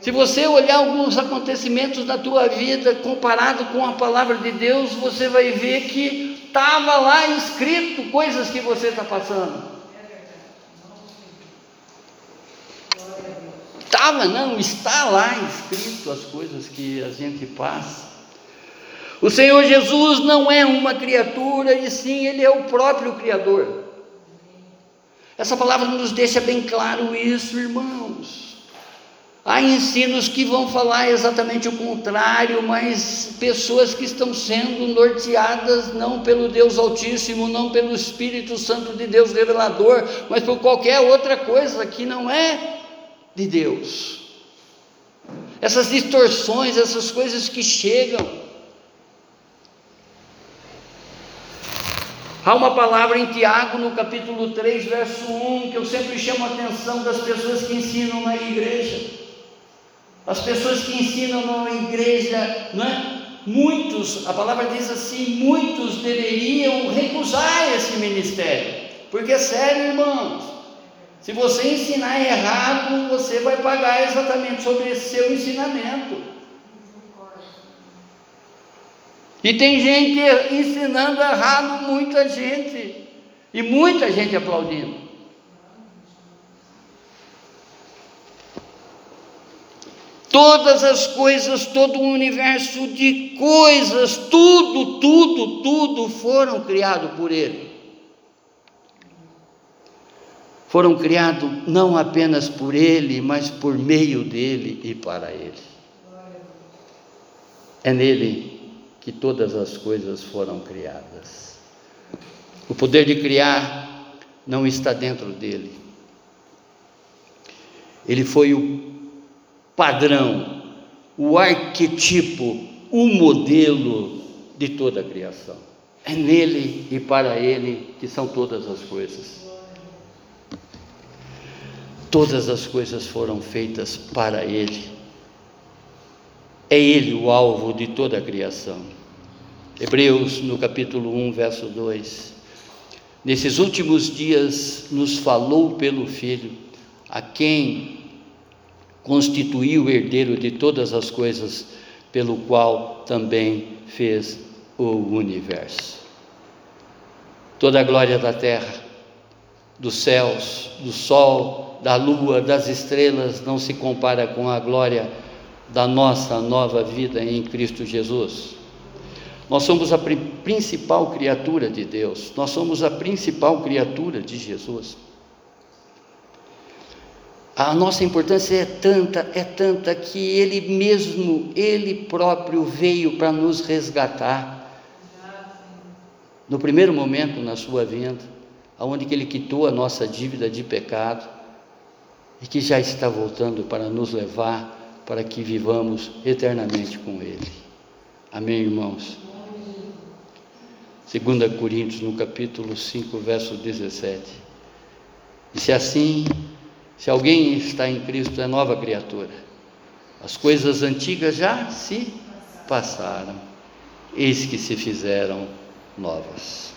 Se você olhar alguns acontecimentos da tua vida comparado com a palavra de Deus, você vai ver que estava lá escrito coisas que você está passando. Estava, não, está lá escrito as coisas que a gente passa. O Senhor Jesus não é uma criatura, e sim, Ele é o próprio Criador. Essa palavra nos deixa bem claro isso, irmãos. Há ensinos que vão falar exatamente o contrário, mas pessoas que estão sendo norteadas não pelo Deus Altíssimo, não pelo Espírito Santo de Deus revelador, mas por qualquer outra coisa que não é de Deus. Essas distorções, essas coisas que chegam. Há uma palavra em Tiago, no capítulo 3, verso 1, que eu sempre chamo a atenção das pessoas que ensinam na igreja. As pessoas que ensinam na igreja, não é? Muitos, a palavra diz assim: muitos deveriam recusar esse ministério, porque é sério, irmãos. Se você ensinar errado, você vai pagar exatamente sobre esse seu ensinamento. E tem gente ensinando errado, muita gente, e muita gente aplaudindo. Todas as coisas, todo o universo de coisas, tudo, tudo, tudo foram criados por Ele foram criados não apenas por Ele, mas por meio dele e para Ele. É nele que todas as coisas foram criadas. O poder de criar não está dentro dele. Ele foi o padrão, o arquetipo, o modelo de toda a criação. É nele e para ele que são todas as coisas. Todas as coisas foram feitas para Ele. É Ele o alvo de toda a criação. Hebreus, no capítulo 1, verso 2. Nesses últimos dias, nos falou pelo Filho, a quem constituiu o herdeiro de todas as coisas, pelo qual também fez o universo. Toda a glória da terra, dos céus, do sol, da lua, das estrelas, não se compara com a glória da nossa nova vida em Cristo Jesus. Nós somos a principal criatura de Deus, nós somos a principal criatura de Jesus. a nossa importância é tanta, é tanta que Ele mesmo, Ele próprio veio para nos resgatar. No primeiro momento na sua vinda, aonde que Ele quitou a nossa dívida de pecado e que já está voltando para nos levar para que vivamos eternamente com Ele. Amém, irmãos? 2 Coríntios, no capítulo 5, verso 17. E se assim se alguém está em Cristo, é nova criatura. As coisas antigas já se passaram, eis que se fizeram novas.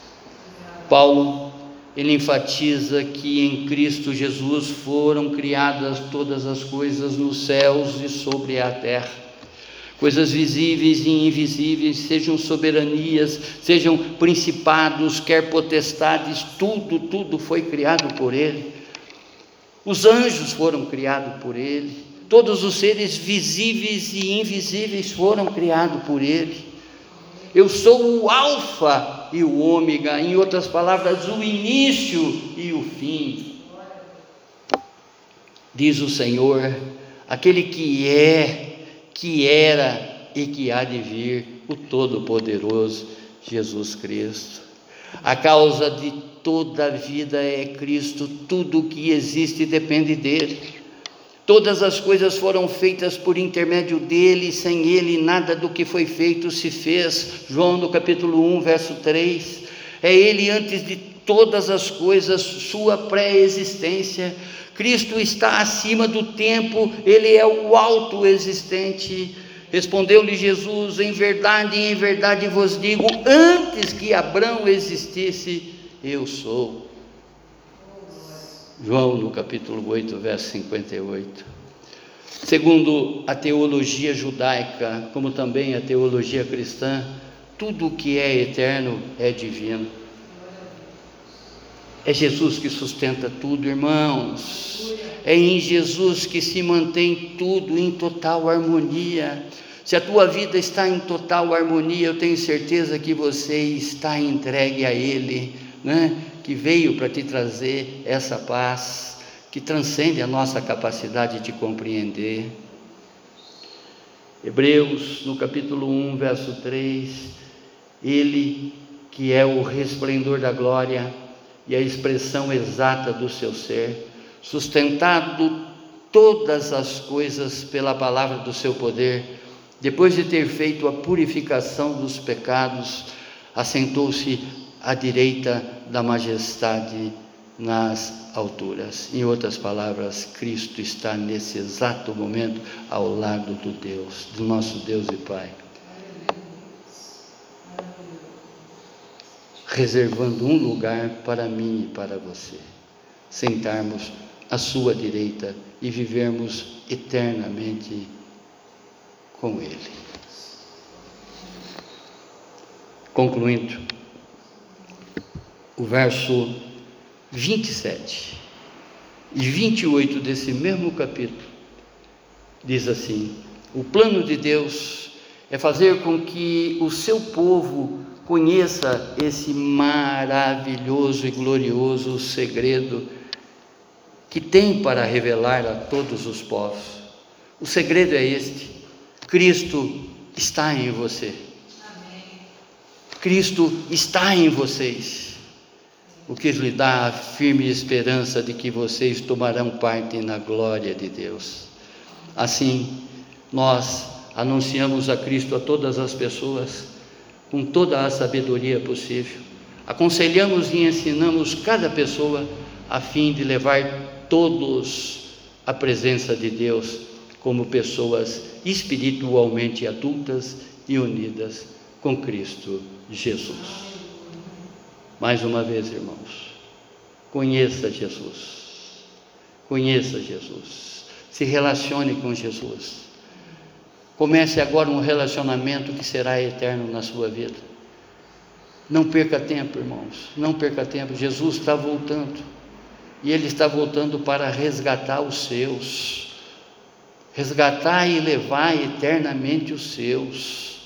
Paulo, ele enfatiza que em Cristo Jesus foram criadas todas as coisas nos céus e sobre a terra. Coisas visíveis e invisíveis, sejam soberanias, sejam principados, quer potestades, tudo, tudo foi criado por Ele os anjos foram criados por Ele, todos os seres visíveis e invisíveis foram criados por Ele. Eu sou o Alfa e o Ômega, em outras palavras, o início e o fim. Diz o Senhor, aquele que é, que era e que há de vir, o Todo-Poderoso Jesus Cristo. A causa de toda a vida é Cristo, tudo que existe depende dele. Todas as coisas foram feitas por intermédio dele, sem ele nada do que foi feito se fez. João no capítulo 1, verso 3. É ele antes de todas as coisas, sua pré-existência. Cristo está acima do tempo, ele é o auto-existente. Respondeu-lhe Jesus: Em verdade, em verdade vos digo, antes que Abraão existisse, eu sou. João no capítulo 8, verso 58. Segundo a teologia judaica, como também a teologia cristã, tudo o que é eterno é divino. É Jesus que sustenta tudo, irmãos. É em Jesus que se mantém tudo em total harmonia. Se a tua vida está em total harmonia, eu tenho certeza que você está entregue a Ele né, que veio para te trazer essa paz que transcende a nossa capacidade de compreender. Hebreus, no capítulo 1, verso 3, ele que é o resplendor da glória e a expressão exata do seu ser, sustentado todas as coisas pela palavra do seu poder, depois de ter feito a purificação dos pecados, assentou-se à direita da majestade nas alturas. Em outras palavras, Cristo está nesse exato momento ao lado do Deus, do nosso Deus e Pai. Reservando um lugar para mim e para você, sentarmos à sua direita e vivermos eternamente com Ele. Concluindo, o verso 27 e 28 desse mesmo capítulo, diz assim: O plano de Deus é fazer com que o seu povo conheça esse maravilhoso e glorioso segredo que tem para revelar a todos os povos. O segredo é este: Cristo está em você. Cristo está em vocês o que lhe dá a firme esperança de que vocês tomarão parte na glória de Deus. Assim, nós anunciamos a Cristo a todas as pessoas, com toda a sabedoria possível. Aconselhamos e ensinamos cada pessoa a fim de levar todos à presença de Deus como pessoas espiritualmente adultas e unidas com Cristo Jesus. Mais uma vez, irmãos, conheça Jesus. Conheça Jesus. Se relacione com Jesus. Comece agora um relacionamento que será eterno na sua vida. Não perca tempo, irmãos. Não perca tempo. Jesus está voltando. E Ele está voltando para resgatar os seus. Resgatar e levar eternamente os seus.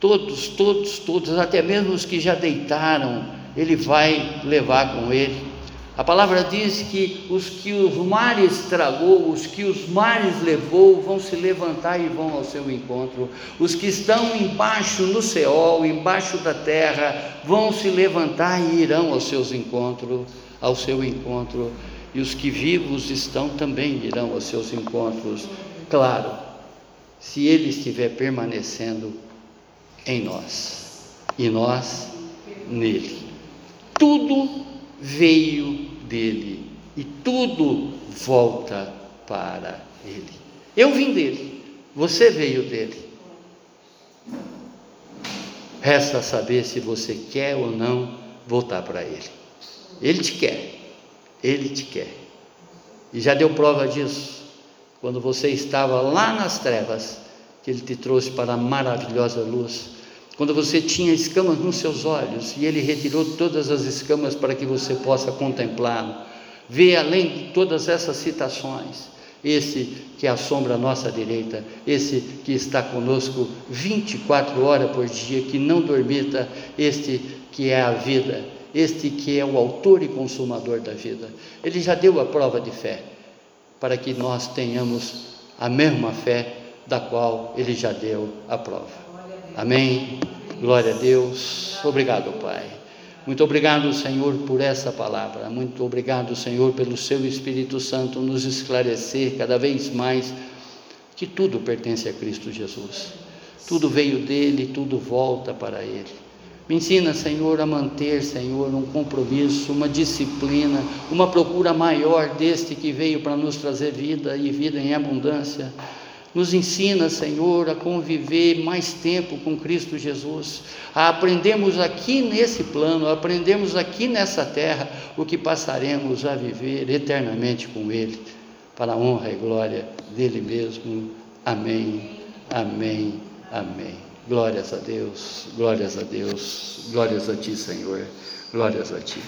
Todos, todos, todos, até mesmo os que já deitaram ele vai levar com ele. A palavra diz que os que os mares tragou, os que os mares levou, vão se levantar e vão ao seu encontro. Os que estão embaixo no céu, embaixo da terra, vão se levantar e irão aos seus encontros, ao seu encontro. E os que vivos estão também irão aos seus encontros. Claro, se ele estiver permanecendo em nós e nós nele. Tudo veio dele e tudo volta para ele. Eu vim dele, você veio dele. Resta saber se você quer ou não voltar para ele. Ele te quer, ele te quer. E já deu prova disso quando você estava lá nas trevas, que ele te trouxe para a maravilhosa luz quando você tinha escamas nos seus olhos e Ele retirou todas as escamas para que você possa contemplá-lo, ver além de todas essas citações, esse que assombra a nossa direita, esse que está conosco 24 horas por dia, que não dormita, este que é a vida, este que é o autor e consumador da vida. Ele já deu a prova de fé, para que nós tenhamos a mesma fé da qual ele já deu a prova. Amém. Glória a Deus. Obrigado, Pai. Muito obrigado, Senhor, por essa palavra. Muito obrigado, Senhor, pelo seu Espírito Santo nos esclarecer cada vez mais que tudo pertence a Cristo Jesus. Tudo veio dele, tudo volta para ele. Me ensina, Senhor, a manter, Senhor, um compromisso, uma disciplina, uma procura maior deste que veio para nos trazer vida e vida em abundância. Nos ensina, Senhor, a conviver mais tempo com Cristo Jesus, a aprendermos aqui nesse plano, a aprendermos aqui nessa terra o que passaremos a viver eternamente com Ele, para a honra e glória dele mesmo. Amém, amém, amém. Glórias a Deus, glórias a Deus, glórias a Ti, Senhor, glórias a Ti.